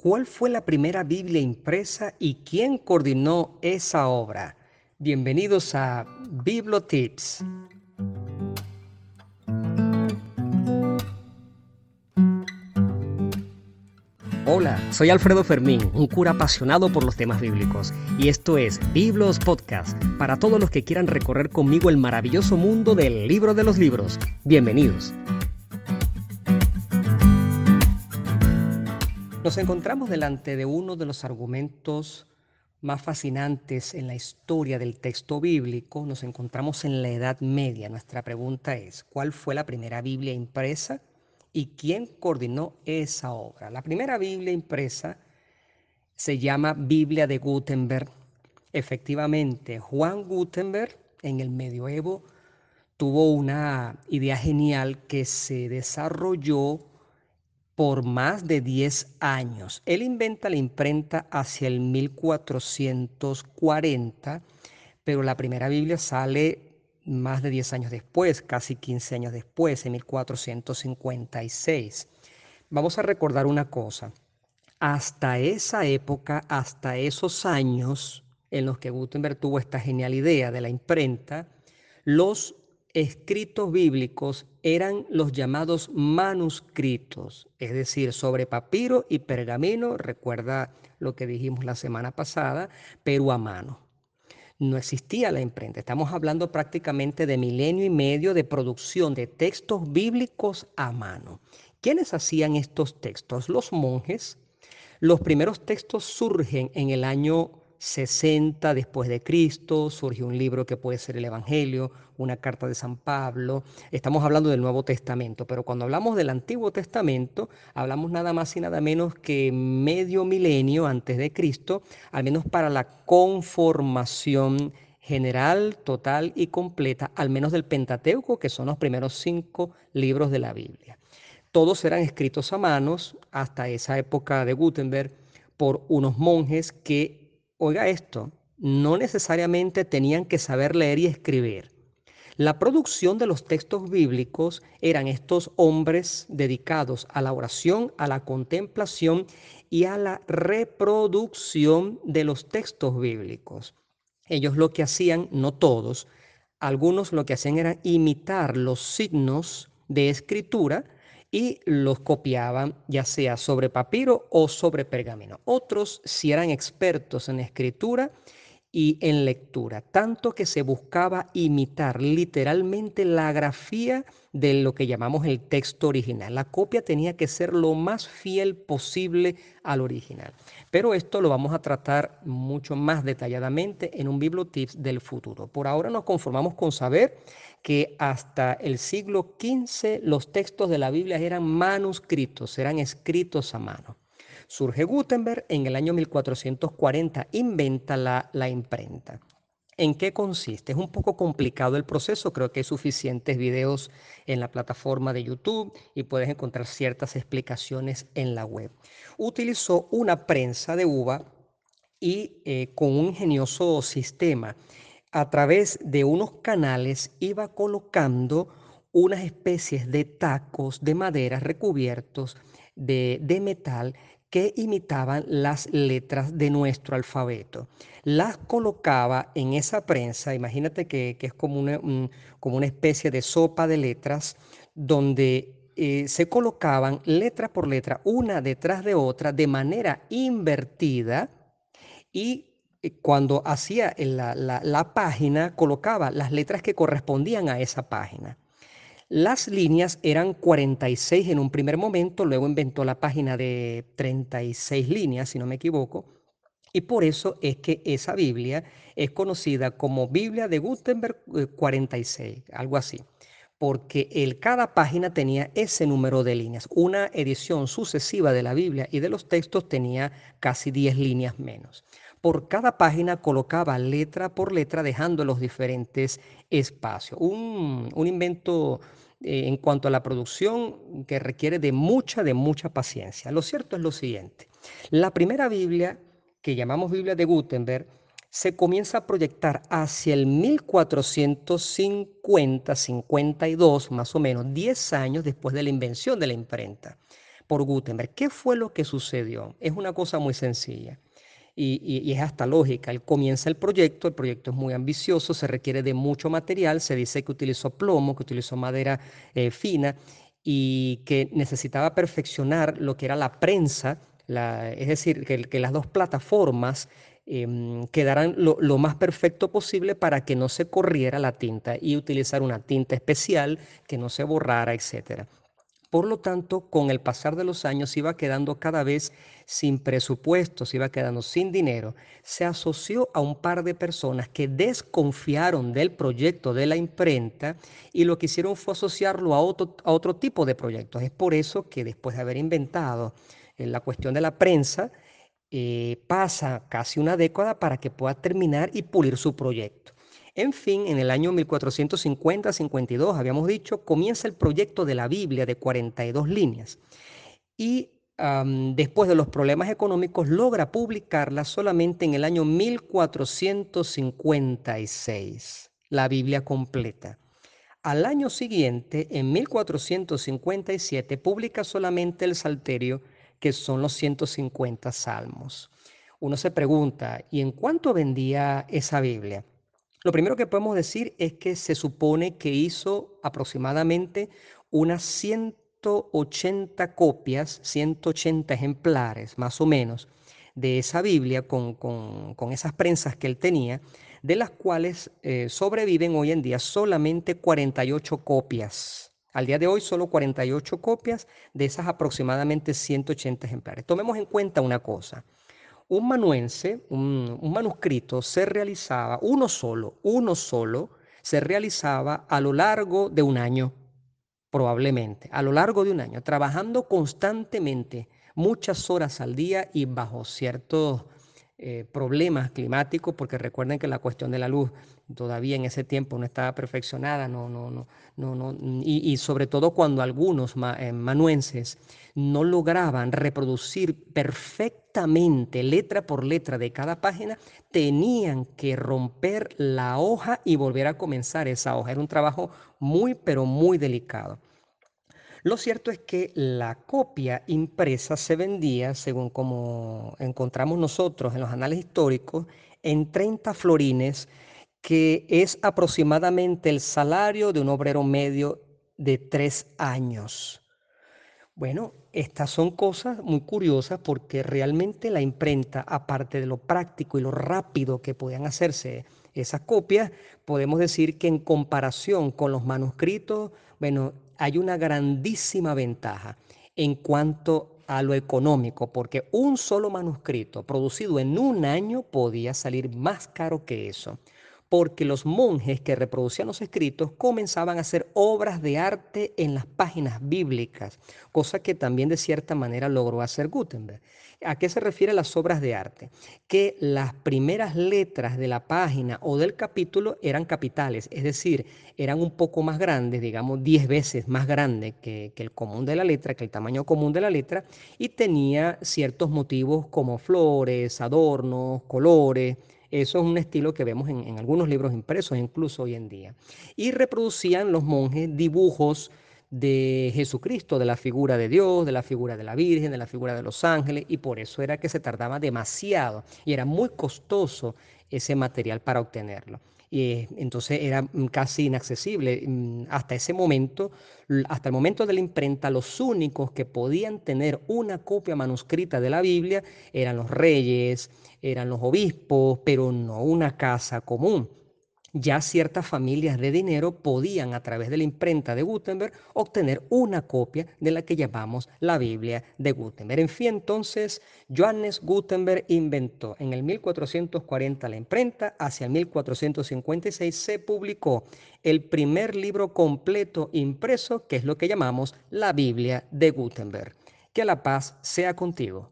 ¿Cuál fue la primera Biblia impresa y quién coordinó esa obra? Bienvenidos a Bibliotips. Hola, soy Alfredo Fermín, un cura apasionado por los temas bíblicos, y esto es Biblos Podcast, para todos los que quieran recorrer conmigo el maravilloso mundo del libro de los libros. Bienvenidos. Nos encontramos delante de uno de los argumentos más fascinantes en la historia del texto bíblico. Nos encontramos en la Edad Media. Nuestra pregunta es, ¿cuál fue la primera Biblia impresa y quién coordinó esa obra? La primera Biblia impresa se llama Biblia de Gutenberg. Efectivamente, Juan Gutenberg en el medioevo tuvo una idea genial que se desarrolló por más de 10 años. Él inventa la imprenta hacia el 1440, pero la primera Biblia sale más de 10 años después, casi 15 años después, en 1456. Vamos a recordar una cosa. Hasta esa época, hasta esos años en los que Gutenberg tuvo esta genial idea de la imprenta, los escritos bíblicos eran los llamados manuscritos, es decir, sobre papiro y pergamino, recuerda lo que dijimos la semana pasada, pero a mano. No existía la imprenta. Estamos hablando prácticamente de milenio y medio de producción de textos bíblicos a mano. ¿Quiénes hacían estos textos? Los monjes. Los primeros textos surgen en el año 60 después de Cristo, surge un libro que puede ser el Evangelio, una carta de San Pablo. Estamos hablando del Nuevo Testamento, pero cuando hablamos del Antiguo Testamento, hablamos nada más y nada menos que medio milenio antes de Cristo, al menos para la conformación general, total y completa, al menos del Pentateuco, que son los primeros cinco libros de la Biblia. Todos eran escritos a manos hasta esa época de Gutenberg por unos monjes que oiga esto, no necesariamente tenían que saber leer y escribir. La producción de los textos bíblicos eran estos hombres dedicados a la oración, a la contemplación y a la reproducción de los textos bíblicos. Ellos lo que hacían, no todos, algunos lo que hacían era imitar los signos de escritura y los copiaban ya sea sobre papiro o sobre pergamino. Otros, si eran expertos en escritura y en lectura, tanto que se buscaba imitar literalmente la grafía de lo que llamamos el texto original. La copia tenía que ser lo más fiel posible al original. Pero esto lo vamos a tratar mucho más detalladamente en un Bibliotips del futuro. Por ahora nos conformamos con saber que hasta el siglo XV los textos de la Biblia eran manuscritos, eran escritos a mano. Surge Gutenberg en el año 1440, inventa la, la imprenta. ¿En qué consiste? Es un poco complicado el proceso, creo que hay suficientes videos en la plataforma de YouTube y puedes encontrar ciertas explicaciones en la web. Utilizó una prensa de uva y eh, con un ingenioso sistema a través de unos canales iba colocando unas especies de tacos de madera recubiertos de, metal que imitaban las letras de nuestro alfabeto. Las colocaba en esa prensa, imagínate que, es como una, como una, especie de sopa de letras, donde eh, se colocaban letra por letra, una detrás de otra, de manera invertida, y eh, cuando hacía la, página, colocaba las letras que correspondían a esa página. Las líneas eran 46 en un primer momento, luego inventó la página de 36 líneas, si no me equivoco, y por eso es que esa Biblia es conocida como Biblia de Gutenberg 46, eh, algo así, porque el, cada página tenía ese número de líneas. Una edición sucesiva de la Biblia y de los textos tenía casi 10 líneas menos por cada página colocaba letra por letra dejando los diferentes espacios. Un, invento eh, en cuanto a la producción que requiere de mucha, de mucha paciencia. Lo cierto es lo siguiente. La primera Biblia, que llamamos Biblia de Gutenberg, se comienza a proyectar hacia el 1450, 52 más o menos, 10 años después de la invención de la imprenta. por Gutenberg. ¿Qué fue lo que sucedió? Es una cosa muy sencilla. Y, es hasta lógica. Él comienza el proyecto, el proyecto es muy ambicioso, se requiere de mucho material, se dice que utilizó plomo, que utilizó madera eh, fina y que necesitaba perfeccionar lo que era la prensa, es decir, que, las dos plataformas em, quedaran lo, lo, más perfecto posible para que no se corriera la tinta y utilizar una tinta especial que no se borrara, etc. Por lo tanto, con el pasar de los años iba quedando cada vez sin presupuesto, se iba quedando sin dinero. Se asoció a un par de personas que desconfiaron del proyecto de la imprenta y lo que hicieron fue asociarlo a otro, a otro tipo de proyectos. Es por eso que después de haber inventado eh, la cuestión de la prensa, eh, pasa casi una década para que pueda terminar y pulir su proyecto. En fin, en el año 1450-52, habíamos dicho, comienza el proyecto de la Biblia de 42 líneas. Y después de los problemas económicos, logra publicarla solamente en el año 1456, la Biblia completa. Al año siguiente, en 1457, publica solamente el Salterio, que son los 150 salmos. Uno se pregunta, ¿y en cuánto vendía esa Biblia? Lo primero que podemos decir es que se supone que hizo aproximadamente unas 180 copias, 180 ejemplares más o menos de esa Biblia con, esas prensas que él tenía, de las cuales eh, sobreviven hoy en día solamente 48 copias. Al día de hoy solo 48 copias de esas aproximadamente 180 ejemplares. Tomemos en cuenta una cosa. Un manuense, un, manuscrito, se realizaba, uno solo, uno solo, se realizaba a lo largo de un año, probablemente, a lo largo de un año, trabajando constantemente, muchas horas al día y bajo ciertos eh, problemas climáticos, porque recuerden que la cuestión de la luz todavía en ese tiempo no estaba perfeccionada, no, no, no, no, no y, sobre todo cuando algunos eh, manuenses no lograban reproducir perfectamente letra por letra de cada página, tenían que romper la hoja y volver a comenzar esa hoja. Era un trabajo muy, pero muy delicado. Lo cierto es que la copia impresa se vendía, según como encontramos nosotros en los anales históricos, en 30 florines que es aproximadamente el salario de un obrero medio de tres años. Bueno, estas son cosas muy curiosas porque realmente la imprenta, aparte de lo práctico y lo rápido que podían hacerse esas copias, podemos decir que en comparación con los manuscritos, bueno, hay una grandísima ventaja en cuanto a lo económico, porque un solo manuscrito producido en un año podía salir más caro que eso porque los monjes que reproducían los escritos comenzaban a hacer obras de arte en las páginas bíblicas, cosa que también de cierta manera logró hacer Gutenberg. ¿A qué se refiere las obras de arte? Que las primeras letras de la página o del capítulo eran capitales, es decir, eran un poco más grandes, digamos 10 veces más grandes que, que el común de la letra, que el tamaño común de la letra, y tenía ciertos motivos como flores, adornos, colores, eso es un estilo que vemos en, algunos libros impresos, incluso hoy en día. Y reproducían los monjes dibujos de Jesucristo, de la figura de Dios, de la figura de la Virgen, de la figura de los ángeles, y por eso era que se tardaba demasiado y era muy costoso ese material para obtenerlo. Y entonces era mm, casi inaccesible. Mm, hasta ese momento, hasta el momento de la imprenta, los únicos que podían tener una copia manuscrita de la Biblia eran los reyes, eran los obispos, pero no una casa común ya ciertas familias de dinero podían a través de la imprenta de Gutenberg obtener una copia de la que llamamos la Biblia de Gutenberg. En fin, entonces, Johannes Gutenberg inventó en el 1440 la imprenta, hacia el 1456 se publicó el primer libro completo impreso, que es lo que llamamos la Biblia de Gutenberg. Que la paz sea contigo.